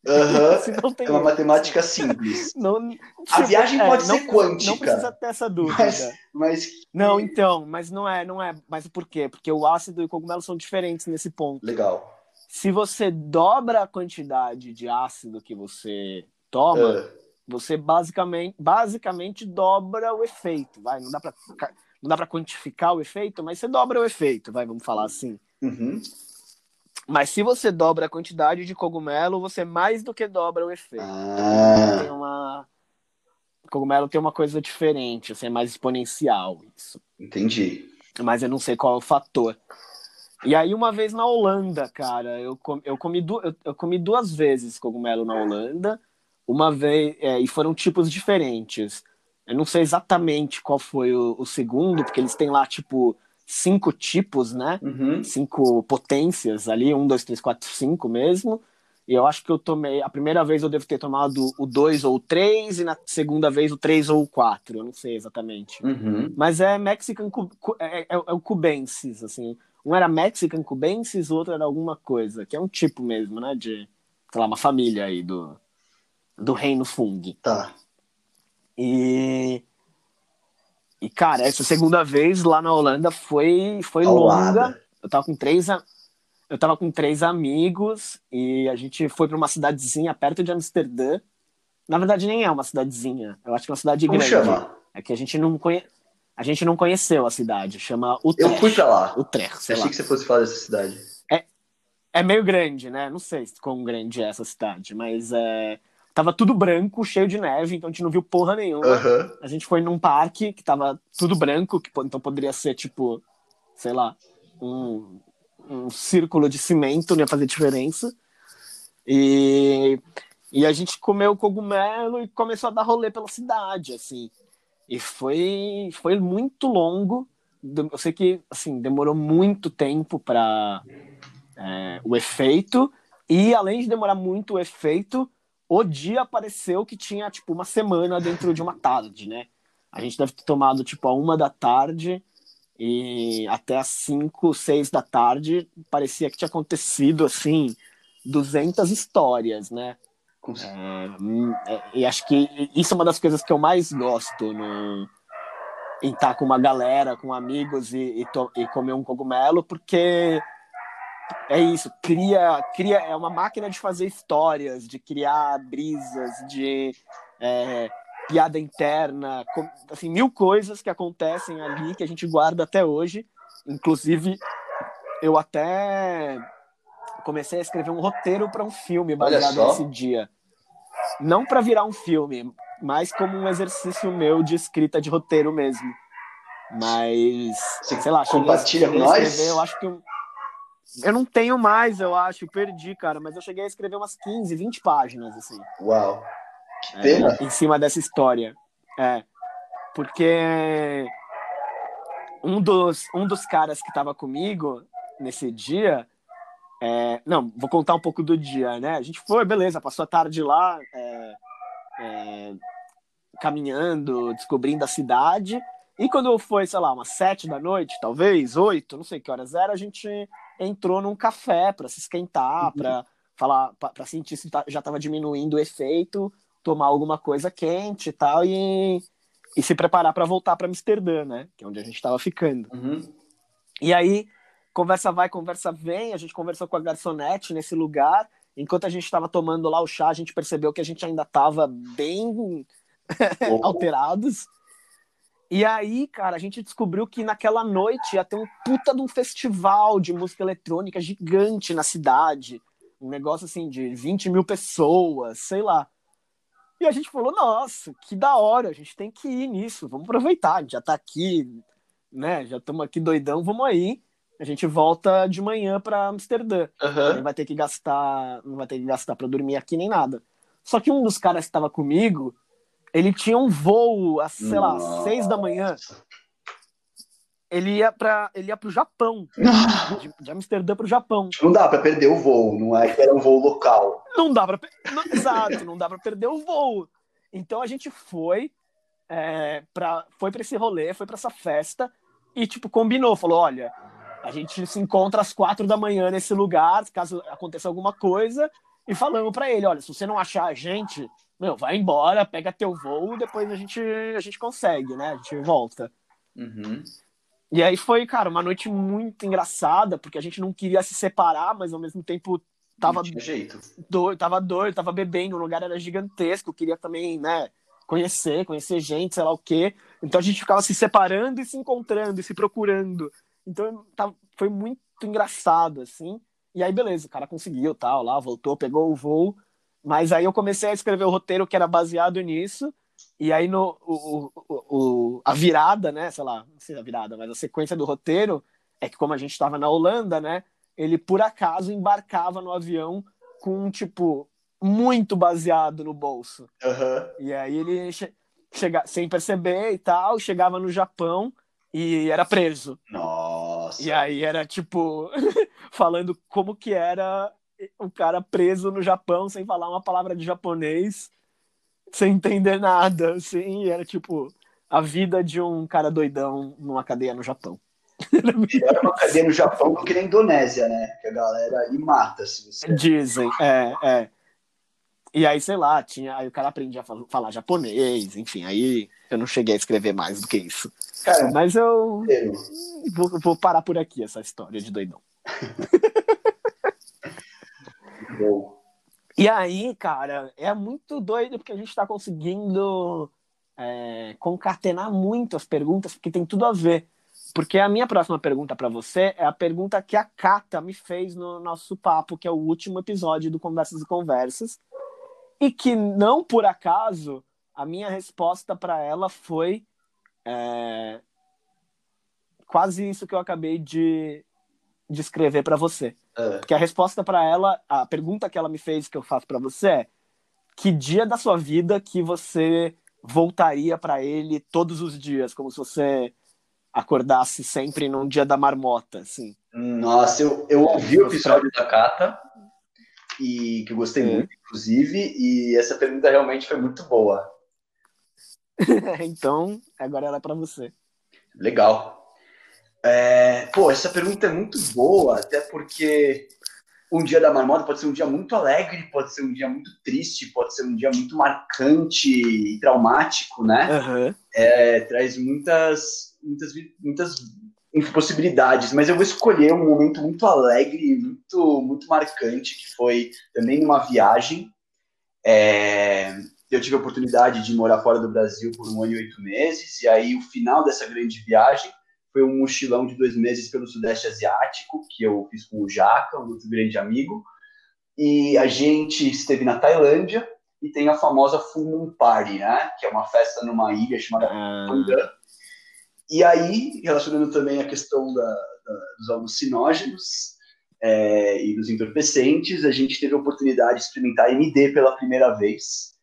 Uhum. (laughs) é uma matemática simples. (laughs) Não, a viagem é, pode não, ser quântica. Não precisa ter essa dúvida. Mas, mas, Não, então, mas não é, não é. Mas por quê? Porque o ácido e o cogumelo são diferentes nesse ponto. Legal. Se você dobra a quantidade de ácido que você toma, uh. você basicamente, basicamente dobra o efeito. Vai, não dá para não dá para quantificar o efeito, mas você dobra o efeito, vai, vamos falar assim. Uhum. Mas se você dobra a quantidade de cogumelo, você mais do que dobra o efeito. Ah. Tem uma... O cogumelo tem uma coisa diferente, assim, é mais exponencial isso. Entendi. Mas eu não sei qual é o fator. E aí, uma vez na Holanda, cara, eu, com, eu, comi, du, eu, comi duas vezes cogumelo na Holanda. Uma vez, é, e foram tipos diferentes. Eu não sei exatamente qual foi o, o segundo, porque eles têm lá, tipo, cinco tipos, né? Uhum. Cinco potências ali, um, dois, três, quatro, cinco mesmo. E eu acho que eu tomei. A primeira vez eu devo ter tomado o 2 ou o 3, e na segunda vez o 3 ou o 4. Eu não sei exatamente. Uhum. Mas é Mexican é, é, é, o Cubensis, assim. Um era Mexican Cubensis, o outro era alguma coisa, que é um tipo mesmo, né? De, sei lá, uma família aí do, do reino Fung. Tá. E e, cara, essa segunda vez lá na Holanda foi, foi longa. Eu tava com três. Eu tava com três amigos e a gente foi para uma cidadezinha perto de Amsterdã. Na verdade, nem é uma cidadezinha. Eu acho que é uma cidade Como grande. chama? É que a gente não conhe... a gente não conheceu a cidade. Chama Utrecht. Eu fui pra lá. Utrecht, sei Achei lá. que você fosse falar dessa cidade. É, é meio grande, né? Não sei quão grande é essa cidade, mas é Tava tudo branco, cheio de neve, então a gente não viu porra nenhuma. Uhum. A gente foi num parque que tava tudo branco, que então poderia ser tipo, sei lá, um, um círculo de cimento, não ia fazer diferença. E, e a gente comeu cogumelo e começou a dar rolê pela cidade, assim. E foi, foi muito longo. Eu sei que assim demorou muito tempo para é, o efeito. E além de demorar muito o efeito, o dia apareceu que tinha, tipo, uma semana dentro de uma tarde, né? A gente deve ter tomado, tipo, a uma da tarde e até às cinco, seis da tarde parecia que tinha acontecido, assim, 200 histórias, né? É, é, e acho que isso é uma das coisas que eu mais gosto no, em estar com uma galera, com amigos e, e, to, e comer um cogumelo, porque é isso, cria, cria, é uma máquina de fazer histórias, de criar brisas, de é, piada interna, com, assim, mil coisas que acontecem ali que a gente guarda até hoje. Inclusive, eu até comecei a escrever um roteiro para um filme baseado nesse dia. Não para virar um filme, mas como um exercício meu de escrita de roteiro mesmo. Mas, Você sei lá, compartilha com nós? Eu acho que eu não tenho mais, eu acho, perdi, cara, mas eu cheguei a escrever umas 15, 20 páginas, assim. Uau. Que pena. É, em cima dessa história. É. Porque um dos, um dos caras que tava comigo nesse dia. É, não, vou contar um pouco do dia, né? A gente foi, beleza, passou a tarde lá, é, é, caminhando, descobrindo a cidade. E quando foi, sei lá, umas sete da noite, talvez, oito, não sei que horas era, a gente entrou num café para se esquentar, uhum. para falar, para sentir se tá, já estava diminuindo o efeito, tomar alguma coisa quente e tal, e, e se preparar para voltar para Amsterdã, né? Que é onde a gente estava ficando. Uhum. E aí conversa vai, conversa vem. A gente conversou com a garçonete nesse lugar. Enquanto a gente estava tomando lá o chá, a gente percebeu que a gente ainda estava bem (laughs) alterados. E aí, cara, a gente descobriu que naquela noite ia ter um puta de um festival de música eletrônica gigante na cidade. Um negócio assim de 20 mil pessoas, sei lá. E a gente falou, nossa, que da hora, a gente tem que ir nisso, vamos aproveitar, a gente já tá aqui, né? Já estamos aqui doidão, vamos aí. A gente volta de manhã para Amsterdã. Uhum. Não vai ter que gastar, não vai ter que gastar para dormir aqui nem nada. Só que um dos caras que estava comigo, ele tinha um voo às, sei lá, seis da manhã. Ele ia para ele ia pro Japão. (laughs) de, de Amsterdã pro Japão. Não dá para perder o voo, não é que era um voo local. Não dá para exato, não dá para perder o voo. Então a gente foi é, para foi para esse rolê, foi para essa festa e tipo combinou, falou, olha, a gente se encontra às quatro da manhã nesse lugar, caso aconteça alguma coisa, e falamos para ele, olha, se você não achar a gente, meu, vai embora, pega teu voo, depois a gente a gente consegue, né? A gente volta. Uhum. E aí foi, cara, uma noite muito engraçada, porque a gente não queria se separar, mas ao mesmo tempo tava jeito. doido, tava doido, tava bebendo, o lugar era gigantesco, queria também, né, conhecer, conhecer gente, sei lá o quê. Então a gente ficava se separando e se encontrando e se procurando. Então tá, foi muito engraçado, assim. E aí, beleza, o cara conseguiu, tal, lá, voltou, pegou o voo. Mas aí eu comecei a escrever o roteiro que era baseado nisso. E aí no, o, o, o, a virada, né? Sei lá, não sei a virada, mas a sequência do roteiro é que como a gente estava na Holanda, né? Ele por acaso embarcava no avião com, tipo, muito baseado no bolso. Uhum. E aí ele che chega sem perceber e tal, chegava no Japão e era preso. Nossa. E aí era tipo (laughs) falando como que era o cara preso no Japão sem falar uma palavra de japonês, sem entender nada, assim, e era tipo a vida de um cara doidão numa cadeia no Japão. Era uma cadeia no Japão do que na Indonésia, né? Que a galera aí mata se você. Dizem, é, é. E aí, sei lá, tinha, aí o cara aprendia a falar japonês, enfim, aí eu não cheguei a escrever mais do que isso. Cara, Mas eu eu... vou, vou parar por aqui essa história de doidão. (laughs) E aí, cara, é muito doido porque a gente tá conseguindo é, concatenar muito as perguntas, porque tem tudo a ver. Porque a minha próxima pergunta para você é a pergunta que a Kata me fez no nosso papo, que é o último episódio do Conversas e Conversas, e que não por acaso a minha resposta para ela foi é, quase isso que eu acabei de, de escrever para você. É. Porque a resposta para ela, a pergunta que ela me fez que eu faço para você é: que dia da sua vida que você voltaria para ele todos os dias, como se você acordasse sempre num dia da marmota, assim? Nossa, eu, eu ouvi o episódio da Cata e que eu gostei É. muito, inclusive, e essa pergunta realmente foi muito boa. (laughs) então, agora ela é para você. Legal. É, pô, essa pergunta é muito boa, até porque um dia da marmota pode ser um dia muito alegre, pode ser um dia muito triste, pode ser um dia muito marcante e traumático, né? Aham. É, traz muitas, muitas, muitas possibilidades, mas eu vou escolher um momento muito alegre, muito, muito marcante, que foi também numa viagem. É, eu tive a oportunidade de morar fora do Brasil por um ano e oito meses, e aí o final dessa grande viagem foi um mochilão de dois meses pelo Sudeste Asiático, que eu fiz com o Jaca, um outro grande amigo, e a gente esteve na Tailândia, e tem a famosa Full Moon Party, né? Que é uma festa numa ilha chamada Ah. E aí, relacionando também a questão da- da- dos alucinógenos é, e dos entorpecentes, a gente teve a oportunidade de experimentar MD pela primeira vez.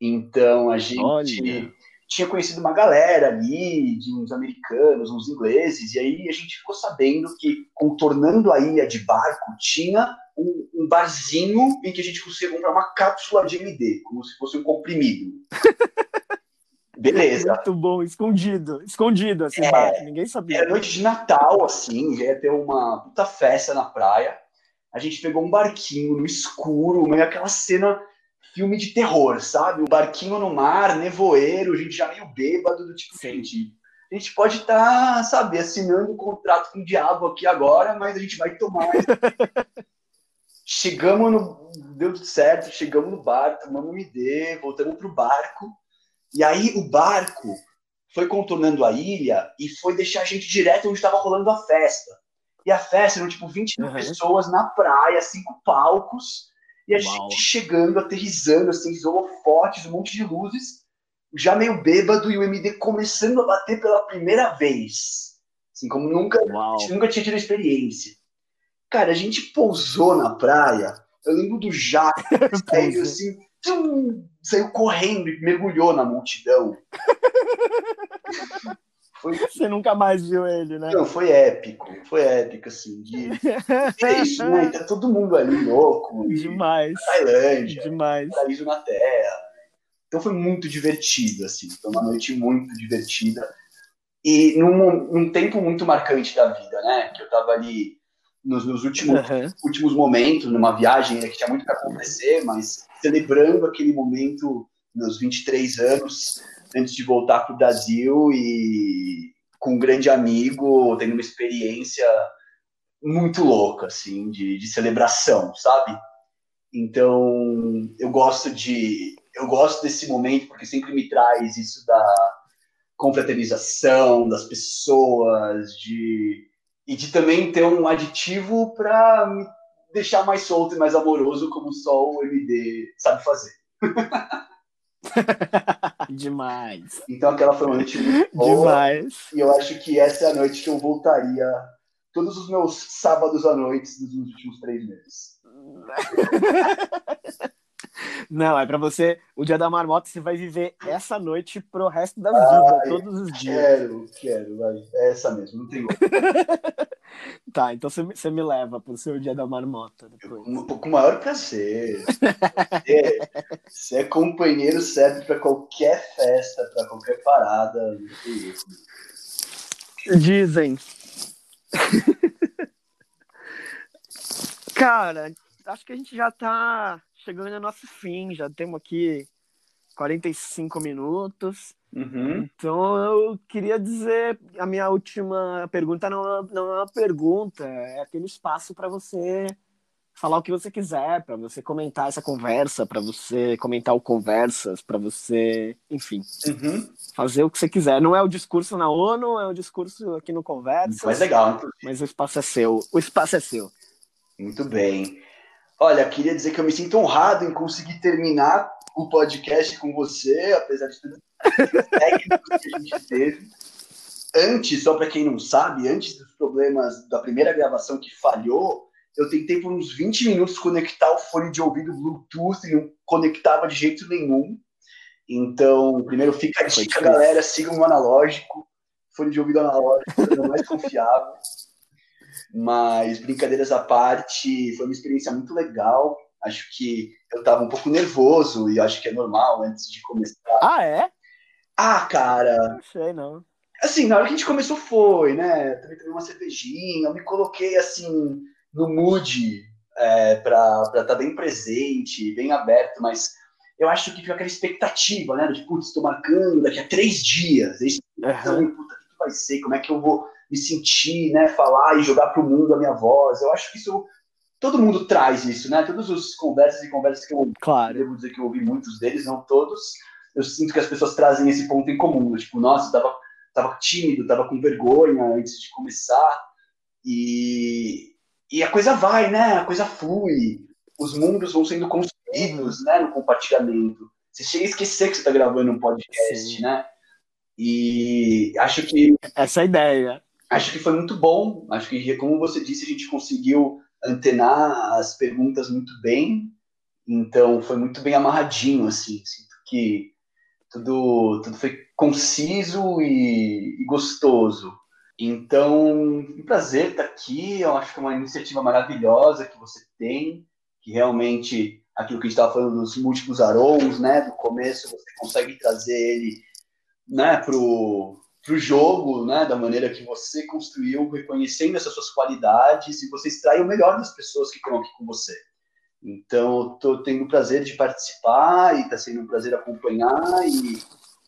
Então, a gente Olha. Tinha conhecido uma galera ali, de uns americanos, uns ingleses, e aí a gente ficou sabendo que, contornando a ilha de barco, tinha um, um barzinho em que a gente conseguia comprar uma cápsula de MD, como se fosse um comprimido. (laughs) Beleza. Muito bom, escondido, escondido, assim, É. baixo, ninguém sabia. Era noite de Natal, assim, ia ter uma puta festa na praia. A gente pegou um barquinho no escuro, meio aquela cena filme de terror, sabe? O barquinho no mar, nevoeiro, a gente já meio bêbado, do tipo, Sim. gente, a gente pode estar, tá, sabe, assinando um contrato com o diabo aqui agora, mas a gente vai tomar. (laughs) chegamos no. Deu tudo certo, chegamos no bar, tomamos um ID, voltamos pro barco. E aí o barco foi contornando a ilha e foi deixar a gente direto onde estava rolando a festa. E a festa eram tipo 20 uhum. pessoas na praia, cinco palcos, e a Uau. gente chegando, aterrizando, assim, holofotes, um monte de luzes, já meio bêbado, e o MD começando a bater pela primeira vez. Assim, como nunca, nunca tinha tido experiência. Cara, a gente pousou na praia, eu lembro do Jaco, saiu (laughs) assim, tum, saiu correndo e mergulhou na multidão. (laughs) Foi... (laughs) Você nunca mais viu ele, né? Não, foi épico. Foi épico, assim. De... (laughs) É isso, né? Tá todo mundo ali louco. Demais. Tailândia. Demais. Paraíso na Terra. Então foi muito divertido, assim. Foi uma noite muito divertida. E num, num tempo muito marcante da vida, né? Que eu tava ali nos meus últimos, uhum. últimos momentos, numa viagem que tinha muito para acontecer, mas celebrando aquele momento, meus 23 anos, antes de voltar para o Brasil e com um grande amigo, tendo uma experiência muito louca, assim, de, de celebração, sabe? Então, eu gosto de eu gosto desse momento porque sempre me traz isso da confraternização das pessoas, de e de também ter um aditivo para me deixar mais solto e mais amoroso, como só o MD sabe fazer. (laughs) (laughs) Demais. Então aquela foi uma noite muito (laughs) boa. Demais. E eu acho que essa é a noite que eu voltaria todos os meus sábados à noite dos últimos três meses. (laughs) Não, é para você. O dia da marmota você vai viver essa noite pro resto da vida, todos os dias. Quero, quero, vai. É essa mesmo, não tem (laughs) tá, então você, você me leva pro seu dia da marmota. Depois. Eu, com o maior prazer. é, você é companheiro certo para qualquer festa, para qualquer parada. Dizem. (laughs) Cara, acho que a gente já tá chegando ao nosso fim, já temos aqui 45 minutos. Uhum. Então eu queria dizer, a minha última pergunta não, não é uma pergunta, é aquele espaço para você falar o que você quiser, para você comentar essa conversa, para você comentar o conversas, para você, enfim, uhum. fazer o que você quiser. Não é o discurso na ONU, é o discurso aqui no Conversa. Mas legal. Mas o espaço é seu. O espaço é seu. Muito bem. Olha, queria dizer que eu me sinto honrado em conseguir terminar o podcast com você, apesar de tudo que a gente teve. Antes, só para quem não sabe, antes dos problemas da primeira gravação que falhou, eu tentei por uns 20 minutos conectar o fone de ouvido Bluetooth e não conectava de jeito nenhum. Então, primeiro fica a dica, galera, sigam o analógico, fone de ouvido analógico, é o mais confiável. Mas, brincadeiras à parte, foi uma experiência muito legal. Acho que eu estava um pouco nervoso e acho que é normal antes de começar. Ah, é? Ah, cara. Não sei, não. Assim, na hora que a gente começou foi, né? Também tomei uma cervejinha, eu me coloquei assim no mood é, para estar tá bem presente, bem aberto, mas eu acho que fica aquela expectativa, né? De, putz, estou marcando daqui a três dias. Aí, uhum. puta, o que vai ser? Como é que eu vou me sentir, né, falar e jogar para o mundo a minha voz. Eu acho que isso todo mundo traz isso, né? Todos os conversas e conversas que eu claro. devo dizer que eu ouvi muitos deles, não todos. Eu sinto que as pessoas trazem esse ponto em comum, tipo, nossa, eu tava, tava tímido, tava com vergonha antes de começar. E, e a coisa vai, né? A coisa flui. Os mundos vão sendo construídos, né, no compartilhamento. Você chega a esquecer que você está gravando um podcast, Sim. né? E acho que. Essa é a ideia acho que foi muito bom. Acho que, como você disse, a gente conseguiu antenar as perguntas muito bem. Então, foi muito bem amarradinho, assim. Sinto que tudo, tudo foi conciso e, e gostoso. Então, um prazer estar aqui. Eu acho que é uma iniciativa maravilhosa que você tem, que realmente aquilo que a gente estava falando dos múltiplos aromos, né? Do começo você consegue trazer ele, né? Pro para o jogo, né, da maneira que você construiu, reconhecendo essas suas qualidades e você extrai o melhor das pessoas que estão aqui com você. Então, estou tendo o prazer de participar e está sendo um prazer acompanhar e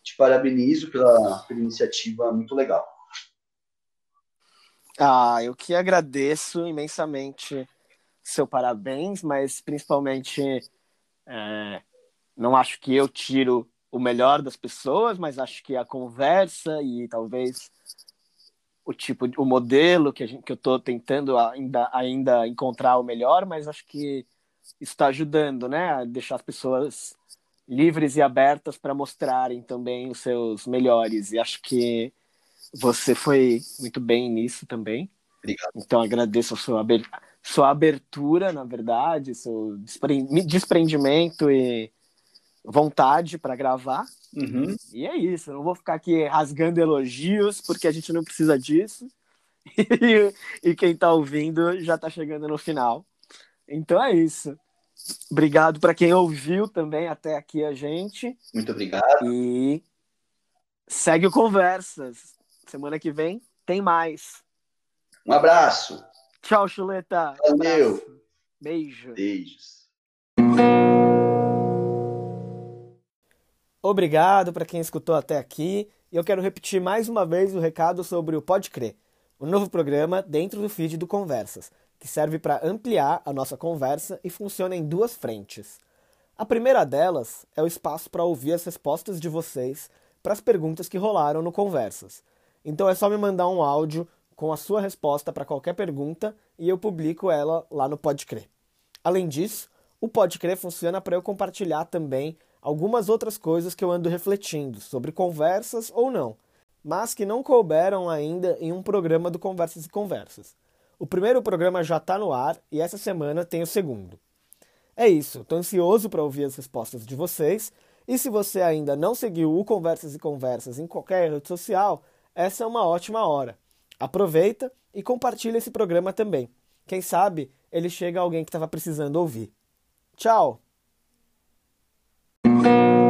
te parabenizo pela, pela iniciativa, muito legal. Ah, eu que agradeço imensamente seu parabéns, mas principalmente é, não acho que eu tiro o melhor das pessoas, mas acho que a conversa e talvez o tipo, o modelo que, gente, que eu estou tentando ainda, ainda encontrar o melhor, mas acho que está ajudando, né, a deixar as pessoas livres e abertas para mostrarem também os seus melhores. E acho que você foi muito bem nisso também. Obrigado. Então agradeço a sua, sua abertura, na verdade, seu desprendimento e vontade para gravar. Uhum. E é isso, eu não vou ficar aqui rasgando elogios, porque a gente não precisa disso. (laughs) e, e quem está ouvindo já está chegando no final. Então é isso. Obrigado para quem ouviu também até aqui a gente. Muito obrigado. E segue o Conversas. Semana que vem tem mais. Um abraço. Tchau, Chuleta. Valeu. Um Beijo. Beijos. Obrigado para quem escutou até aqui. E eu quero repetir mais uma vez o recado sobre o Pode Crer, o novo programa dentro do feed do Conversas, que serve para ampliar a nossa conversa e funciona em duas frentes. A primeira delas é o espaço para ouvir as respostas de vocês para as perguntas que rolaram no Conversas. Então é só me mandar um áudio com a sua resposta para qualquer pergunta e eu publico ela lá no Pode Crer. Além disso, o Pode Crer funciona para eu compartilhar também algumas outras coisas que eu ando refletindo, sobre conversas ou não, mas que não couberam ainda em um programa do Conversas e Conversas. O primeiro programa já está no ar e essa semana tem o segundo. É isso, estou ansioso para ouvir as respostas de vocês. E se você ainda não seguiu o Conversas e Conversas em qualquer rede social, essa é uma ótima hora. Aproveita e compartilha esse programa também. Quem sabe ele chega a alguém que estava precisando ouvir. Tchau! Thank you.